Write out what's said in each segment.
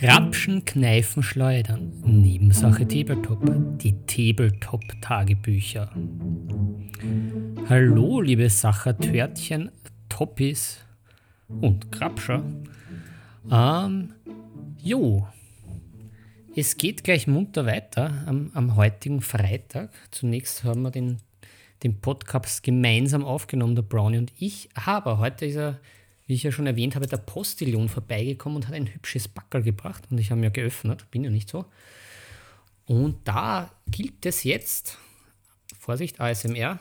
Grapschen, Kneifen, Schleudern. Nebensache Tabletop. Die Tabletop-Tagebücher. Hallo, liebe Sachertörtchen, Toppis und Grapscher. Ähm, jo, es geht gleich munter weiter am, am heutigen Freitag. Zunächst haben wir den, den Podcast gemeinsam aufgenommen, der Brownie und ich. Aber heute ist er wie ich ja schon erwähnt habe, der Postillon vorbeigekommen und hat ein hübsches Backel gebracht. Und ich habe mir geöffnet, bin ja nicht so. Und da gilt es jetzt, Vorsicht, ASMR,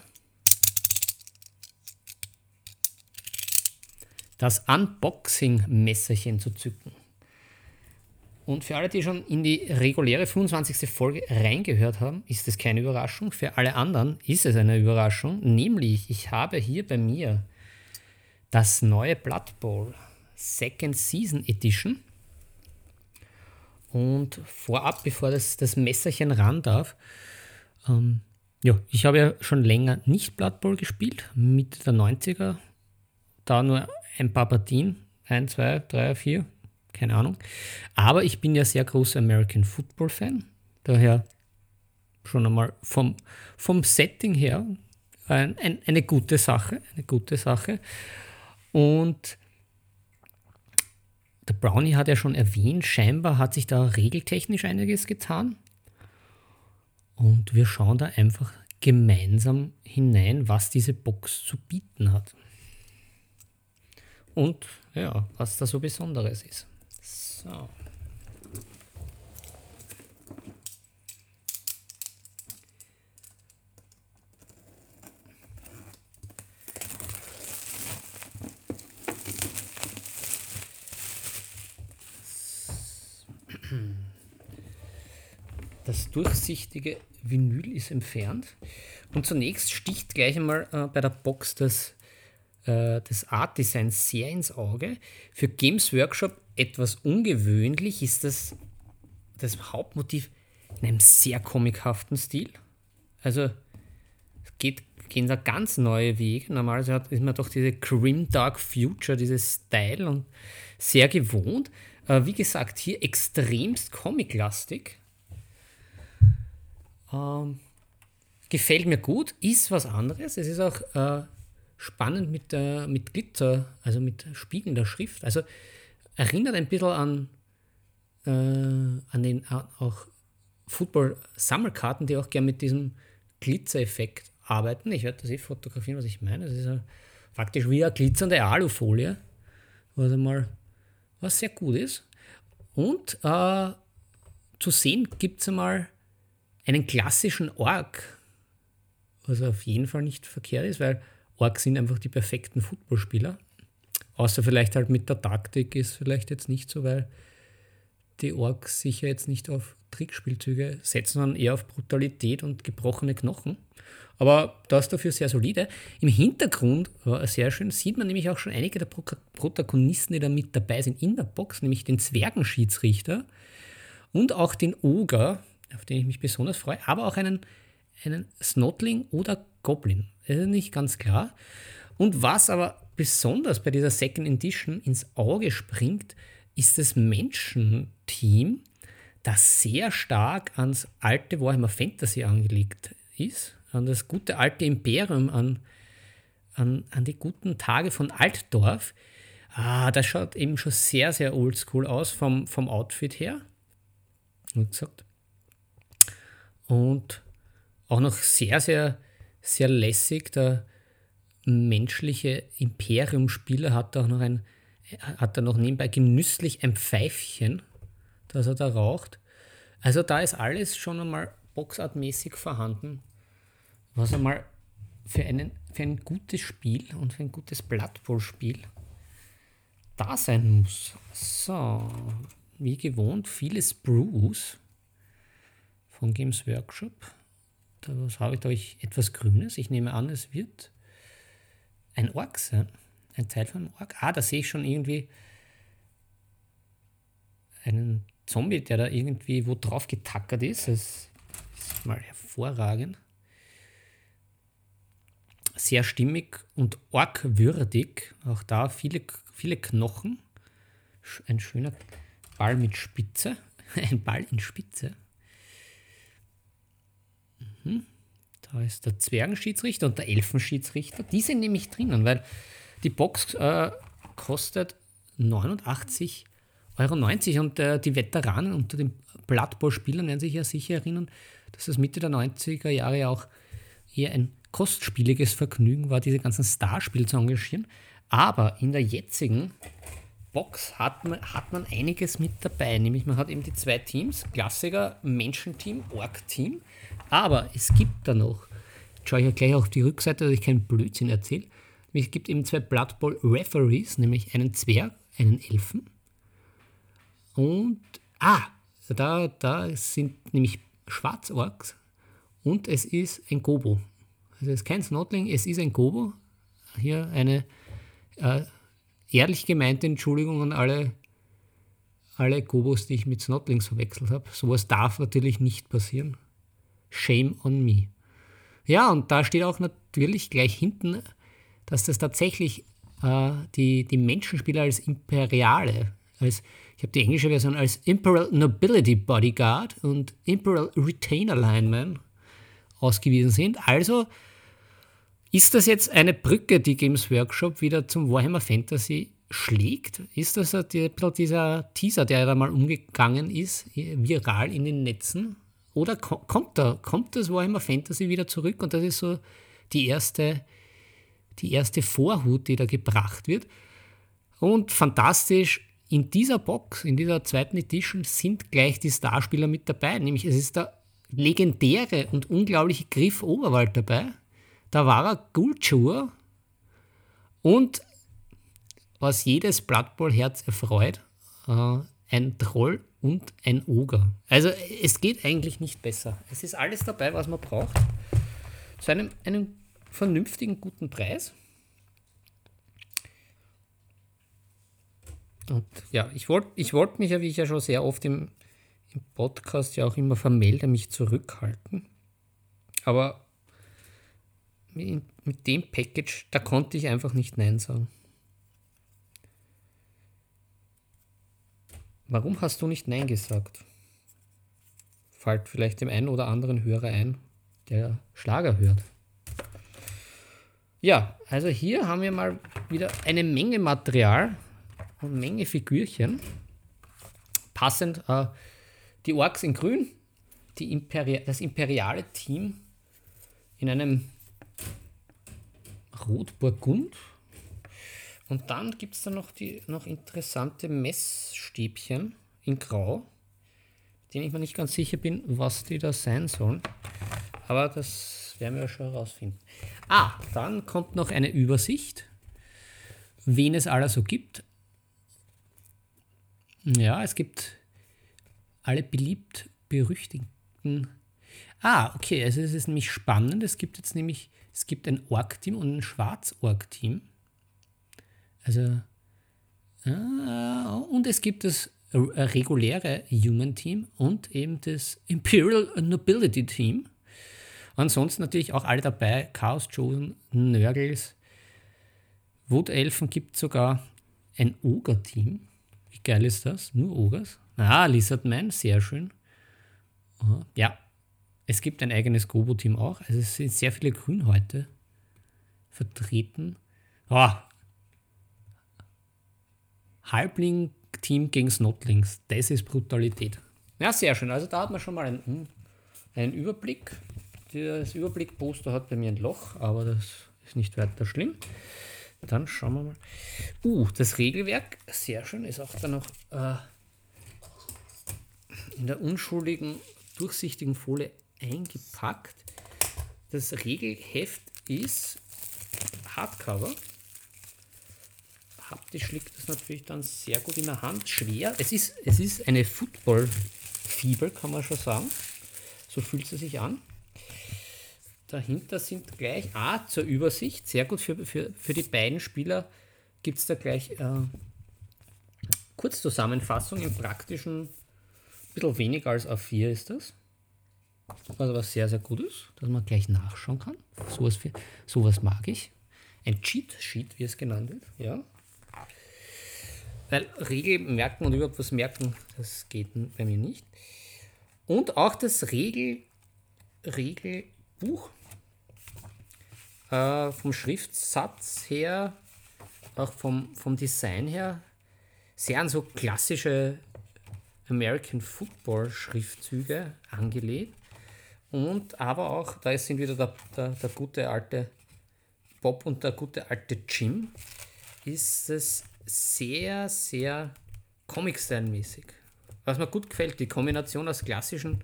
das Unboxing-Messerchen zu zücken. Und für alle, die schon in die reguläre 25. Folge reingehört haben, ist es keine Überraschung. Für alle anderen ist es eine Überraschung. Nämlich, ich habe hier bei mir das neue Blood Bowl Second Season Edition. Und vorab, bevor das, das Messerchen ran darf, ähm, ja, ich habe ja schon länger nicht Blood Bowl gespielt, Mitte der 90er. Da nur ein paar Partien, ein, zwei, drei, vier, keine Ahnung. Aber ich bin ja sehr großer American Football Fan. Daher schon einmal vom, vom Setting her ein, ein, eine gute Sache, eine gute Sache. Und der Brownie hat ja schon erwähnt, scheinbar hat sich da regeltechnisch einiges getan. Und wir schauen da einfach gemeinsam hinein, was diese Box zu bieten hat. Und ja, was da so Besonderes ist. So. Das durchsichtige Vinyl ist entfernt. Und zunächst sticht gleich einmal äh, bei der Box das, äh, das Art Design sehr ins Auge. Für Games Workshop etwas ungewöhnlich ist das, das Hauptmotiv in einem sehr comichaften Stil. Also es geht, gehen da ganz neue Wege. Normalerweise hat, ist man doch diese Grim Dark Future, dieses Style und sehr gewohnt. Äh, wie gesagt, hier extremst comiclastig. Ähm, gefällt mir gut, ist was anderes. Es ist auch äh, spannend mit, äh, mit Glitzer, also mit spiegelnder Schrift. Also erinnert ein bisschen an, äh, an den auch Football-Sammelkarten, die auch gerne mit diesem Glitzereffekt arbeiten. Ich werde das eh fotografieren, was ich meine. Das ist faktisch wie eine glitzernde Alufolie, was einmal was sehr gut ist. Und äh, zu sehen gibt es einmal einen klassischen Org, was auf jeden Fall nicht verkehrt ist, weil Orks sind einfach die perfekten Footballspieler. Außer vielleicht halt mit der Taktik ist vielleicht jetzt nicht so, weil die Orks sicher jetzt nicht auf Trickspielzüge setzen, sondern eher auf Brutalität und gebrochene Knochen. Aber das dafür sehr solide. Im Hintergrund, sehr schön, sieht man nämlich auch schon einige der Protagonisten, die da mit dabei sind in der Box, nämlich den Zwergenschiedsrichter und auch den Oger, auf den ich mich besonders freue, aber auch einen, einen Snotling oder Goblin. Das ist nicht ganz klar. Und was aber besonders bei dieser Second Edition ins Auge springt, ist das Menschenteam, das sehr stark ans alte Warhammer Fantasy angelegt ist, an das gute alte Imperium, an, an, an die guten Tage von Altdorf. Ah, das schaut eben schon sehr, sehr oldschool aus vom, vom Outfit her. Wie gesagt, und auch noch sehr, sehr, sehr lässig. Der menschliche Imperium-Spieler hat auch noch ein, hat da noch nebenbei genüsslich ein Pfeifchen, das er da raucht. Also da ist alles schon einmal boxartmäßig vorhanden, was einmal für, einen, für ein gutes Spiel und für ein gutes Blood Bowl-Spiel da sein muss. So, wie gewohnt, viele Sprues von Games Workshop. Da habe ich, da ich etwas Grünes. Ich nehme an, es wird ein Ork sein. Ein Teil von einem Ork. Ah, da sehe ich schon irgendwie einen Zombie, der da irgendwie wo drauf getackert ist. Das ist mal hervorragend. Sehr stimmig und orkwürdig. Auch da viele, viele Knochen. Ein schöner Ball mit Spitze. Ein Ball in Spitze. Mhm. Da ist der Zwergenschiedsrichter und der Elfenschiedsrichter. Die sind nämlich drinnen, weil die Box äh, kostet 89,90 Euro und äh, die Veteranen unter den Blood Bowl-Spielern werden sich ja sicher erinnern, dass es Mitte der 90er Jahre auch eher ein kostspieliges Vergnügen war, diese ganzen Starspiele zu engagieren. Aber in der jetzigen Box hat man, hat man einiges mit dabei. Nämlich man hat eben die zwei Teams, Klassiker, Menschenteam, Org-Team. Aber es gibt da noch, jetzt schaue ich gleich auf die Rückseite, dass ich keinen Blödsinn erzähle. Es gibt eben zwei Blood Bowl Referees, nämlich einen Zwerg, einen Elfen. Und, ah, da, da sind nämlich Schwarzorks und es ist ein Gobo. Also es ist kein Snotling, es ist ein Gobo. Hier eine äh, ehrlich gemeinte Entschuldigung an alle, alle Gobos, die ich mit Snotlings verwechselt habe. Sowas darf natürlich nicht passieren. Shame on me. Ja, und da steht auch natürlich gleich hinten, dass das tatsächlich äh, die, die Menschenspieler als Imperiale, als, ich habe die englische Version als Imperial Nobility Bodyguard und Imperial Retainer Lineman ausgewiesen sind. Also ist das jetzt eine Brücke, die Games Workshop wieder zum Warhammer Fantasy schlägt? Ist das dieser Teaser, der da mal umgegangen ist, viral in den Netzen? Oder kommt, da, kommt das Warhammer Fantasy wieder zurück und das ist so die erste, die erste Vorhut, die da gebracht wird? Und fantastisch, in dieser Box, in dieser zweiten Edition, sind gleich die Starspieler mit dabei. Nämlich es ist der legendäre und unglaubliche Griff Oberwald dabei da war er Gulchur und was jedes Blood Bowl Herz erfreut, äh, ein Troll und ein Oger. Also es geht eigentlich nicht besser. Es ist alles dabei, was man braucht. Zu einem, einem vernünftigen, guten Preis. Und ja, ich wollte ich wollt mich ja, wie ich ja schon sehr oft im, im Podcast ja auch immer vermelde, mich zurückhalten. Aber mit dem Package, da konnte ich einfach nicht Nein sagen. Warum hast du nicht Nein gesagt? Fällt vielleicht dem einen oder anderen Hörer ein, der Schlager hört. Ja, also hier haben wir mal wieder eine Menge Material und Menge Figürchen. Passend äh, die Orks in grün, Imperi das imperiale Team in einem Rot-Burgund. Und dann gibt es da noch die noch interessante Messstäbchen in Grau, denen ich mir nicht ganz sicher bin, was die da sein sollen. Aber das werden wir schon herausfinden. Ah, dann kommt noch eine Übersicht, wen es alles so gibt. Ja, es gibt alle beliebt berüchtigten. Ah, okay, also es ist nämlich spannend. Es gibt jetzt nämlich es gibt ein Org-Team und ein Schwarz-Org-Team. Also, äh, und es gibt das reguläre Human Team und eben das Imperial Nobility Team. Ansonsten natürlich auch alle dabei: Chaos Chosen, Nörgels, Wood-Elfen gibt sogar ein Ogre-Team. Wie geil ist das? Nur Ogres? Ah, Lizardman, sehr schön. Ja, es gibt ein eigenes Gobo-Team auch. Also es sind sehr viele Grünhäute vertreten. Oh. Halbling-Team gegen Snotlings. Das ist Brutalität. Ja, sehr schön. Also da hat man schon mal einen, einen Überblick. Das Überblick-Poster hat bei mir ein Loch, aber das ist nicht weiter schlimm. Dann schauen wir mal. Uh, das Regelwerk, sehr schön, ist auch dann noch äh, in der unschuldigen, durchsichtigen Folie eingepackt. Das Regelheft ist Hardcover. Haptisch liegt das natürlich dann sehr gut in der Hand. Schwer. Es ist, es ist eine Football-Fibel, kann man schon sagen. So fühlt sie sich an. Dahinter sind gleich, ah, zur Übersicht, sehr gut für, für, für die beiden Spieler gibt es da gleich äh, Kurzzusammenfassung im praktischen, ein bisschen weniger als A4 ist das. Also was sehr, sehr gut ist, dass man gleich nachschauen kann. Sowas, sowas mag ich. Ein Cheat Sheet, wie es genannt wird. Ja. weil Regel merken und überhaupt was merken, das geht bei mir nicht. Und auch das Regel, Regelbuch äh, vom Schriftsatz her, auch vom, vom Design her, sehr an so klassische American Football Schriftzüge angelegt. Und aber auch, da sind wieder der, der, der gute alte Bob und der gute alte Jim, ist es sehr, sehr Comic-Style-mäßig. Was mir gut gefällt, die Kombination aus klassischen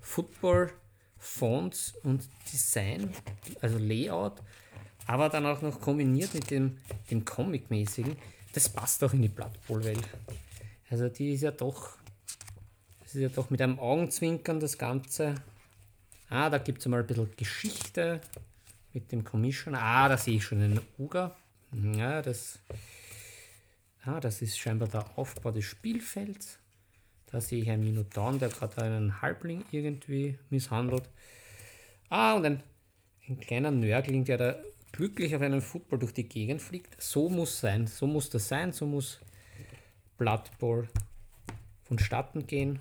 Football, Fonts und Design, also Layout, aber dann auch noch kombiniert mit dem, dem Comic-mäßigen, das passt auch in die Blood Bowl-Welt. Also die ist ja doch, das ist ja doch mit einem Augenzwinkern das Ganze. Ah, da gibt es mal ein bisschen Geschichte mit dem Commissioner. Ah, da sehe ich schon einen Uga. Ja, das, ah, das ist scheinbar der Aufbau des Spielfelds. Da sehe ich einen Minotaur, der gerade einen Halbling irgendwie misshandelt. Ah, und ein, ein kleiner Nörgling, der da glücklich auf einem Football durch die Gegend fliegt. So muss sein, so muss das sein, so muss Blood Bowl vonstatten gehen.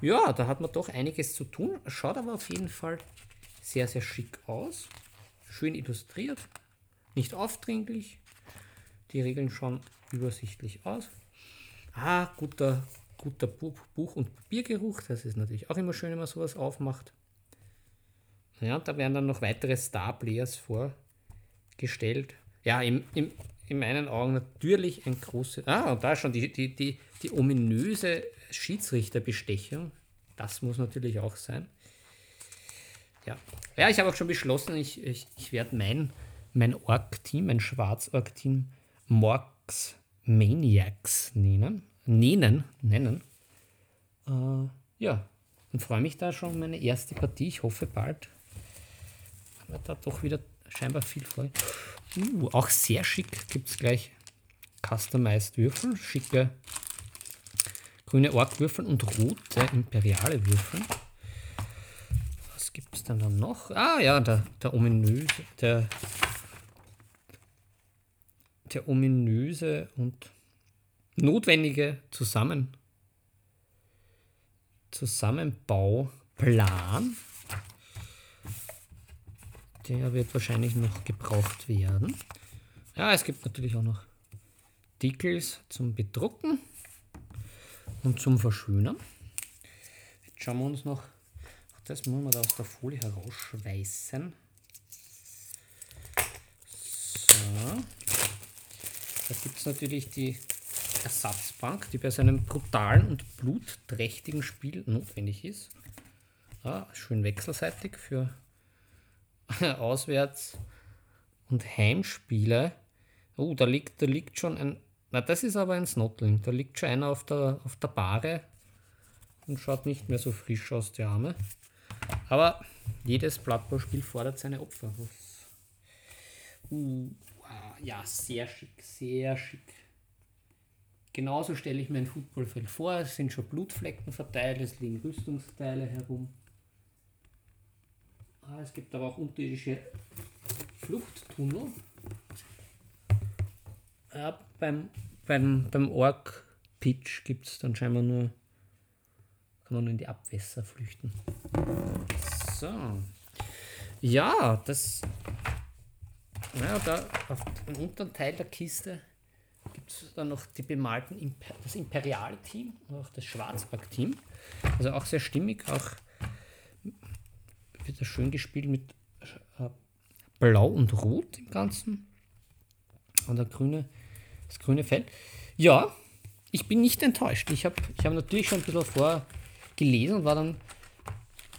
Ja, da hat man doch einiges zu tun. Schaut aber auf jeden Fall sehr, sehr schick aus. Schön illustriert, nicht aufdringlich. Die Regeln schauen übersichtlich aus. Ah, guter, guter Buch- und Papiergeruch. Das ist natürlich auch immer schön, wenn man sowas aufmacht. Ja, da werden dann noch weitere Star-Players vorgestellt. Ja, im, im, in meinen Augen natürlich ein großes. Ah, und da schon die, die, die, die ominöse Schiedsrichterbestechung. Das muss natürlich auch sein. Ja, ja ich habe auch schon beschlossen, ich, ich, ich werde mein, mein Org-Team, mein Schwarz-Org-Team Morgs Maniacs nennen. Nennen, nennen. Äh, ja, und freue mich da schon meine erste Partie. Ich hoffe bald. Aber da doch wieder scheinbar viel vor. Uh, auch sehr schick gibt es gleich Customized Würfel. Schicke grüne Ork-Würfel und rote imperiale Würfel. Was gibt es dann, dann noch? Ah ja, der, der ominöse, der, der ominöse und notwendige Zusammen, Zusammenbauplan der wird wahrscheinlich noch gebraucht werden. Ja, es gibt natürlich auch noch Decals zum Bedrucken und zum Verschönern. Jetzt schauen wir uns noch, das muss man da aus der Folie herausschweißen. So. Da gibt es natürlich die Ersatzbank, die bei so einem brutalen und blutträchtigen Spiel notwendig ist. Ja, schön wechselseitig für Auswärts- und Heimspiele. Oh, da liegt, da liegt schon ein. Na, das ist aber ein Snotling. Da liegt schon einer auf der, auf der Bahre und schaut nicht mehr so frisch aus, der Arme. Aber jedes Blattballspiel fordert seine Opfer. Uh, ja, sehr schick, sehr schick. Genauso stelle ich mir ein Footballfeld vor. Es sind schon Blutflecken verteilt, es liegen Rüstungsteile herum. Ah, es gibt aber auch unterirdische Fluchttunnel. Ja, beim, beim, beim Ork-Pitch gibt es dann scheinbar nur, kann man nur in die Abwässer flüchten. So. Ja, das. Ja, da auf dem unteren Teil der Kiste gibt es dann noch die bemalten Imper das Imperial-Team und auch das Schwarzberg-Team. Also auch sehr stimmig, auch wird das schön gespielt mit äh, Blau und Rot im Ganzen. Und der grüne, das grüne Feld. Ja, ich bin nicht enttäuscht. Ich habe ich hab natürlich schon ein bisschen vorgelesen und war dann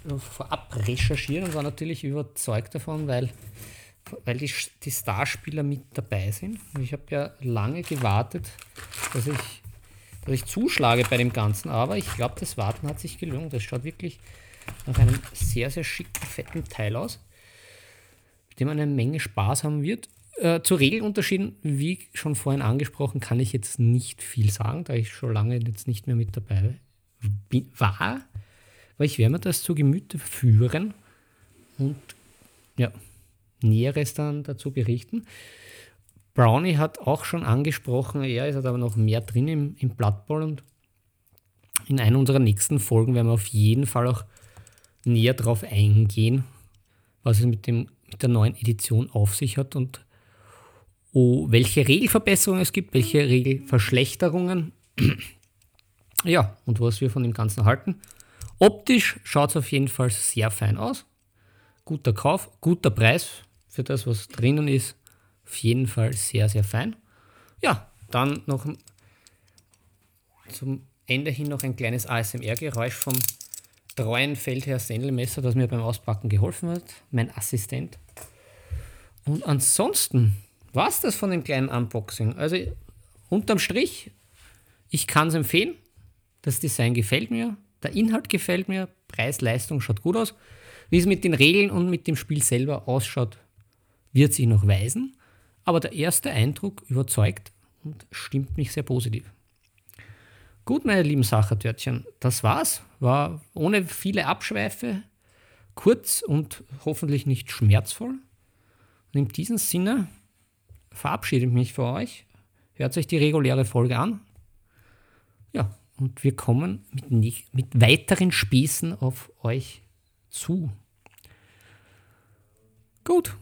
äh, vorab recherchiert und war natürlich überzeugt davon, weil, weil die, die Starspieler mit dabei sind. Und ich habe ja lange gewartet, dass ich, dass ich zuschlage bei dem Ganzen, aber ich glaube, das Warten hat sich gelungen. Das schaut wirklich nach einem sehr, sehr schicken, fetten Teil aus, mit dem man eine Menge Spaß haben wird. Äh, zu Regelunterschieden, wie schon vorhin angesprochen, kann ich jetzt nicht viel sagen, da ich schon lange jetzt nicht mehr mit dabei war. Aber ich werde mir das zu Gemüte führen und ja, Näheres dann dazu berichten. Brownie hat auch schon angesprochen, er ist aber noch mehr drin im, im Blood Bowl und in einer unserer nächsten Folgen werden wir auf jeden Fall auch näher darauf eingehen, was es mit, dem, mit der neuen Edition auf sich hat und oh, welche Regelverbesserungen es gibt, welche Regelverschlechterungen. ja, und was wir von dem Ganzen halten. Optisch schaut es auf jeden Fall sehr fein aus. Guter Kauf, guter Preis für das, was drinnen ist. Auf jeden Fall sehr, sehr fein. Ja, dann noch zum Ende hin noch ein kleines ASMR-Geräusch vom treuen Feldherr Sendelmesser, das mir beim Auspacken geholfen hat, mein Assistent. Und ansonsten war es das von dem kleinen Unboxing. Also unterm Strich, ich kann es empfehlen. Das Design gefällt mir, der Inhalt gefällt mir, Preis-Leistung schaut gut aus. Wie es mit den Regeln und mit dem Spiel selber ausschaut, wird sich noch weisen. Aber der erste Eindruck überzeugt und stimmt mich sehr positiv. Gut, meine lieben Sachertörtchen, das war's. War ohne viele Abschweife, kurz und hoffentlich nicht schmerzvoll. Und in diesem Sinne verabschiede ich mich für euch. Hört euch die reguläre Folge an. Ja, und wir kommen mit, nicht, mit weiteren Spießen auf euch zu. Gut,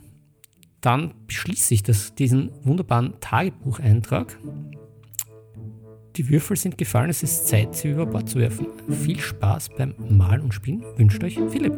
dann beschließe ich das, diesen wunderbaren Tagebucheintrag. Die Würfel sind gefallen, es ist Zeit, sie über Bord zu werfen. Viel Spaß beim Malen und Spielen wünscht euch Philipp.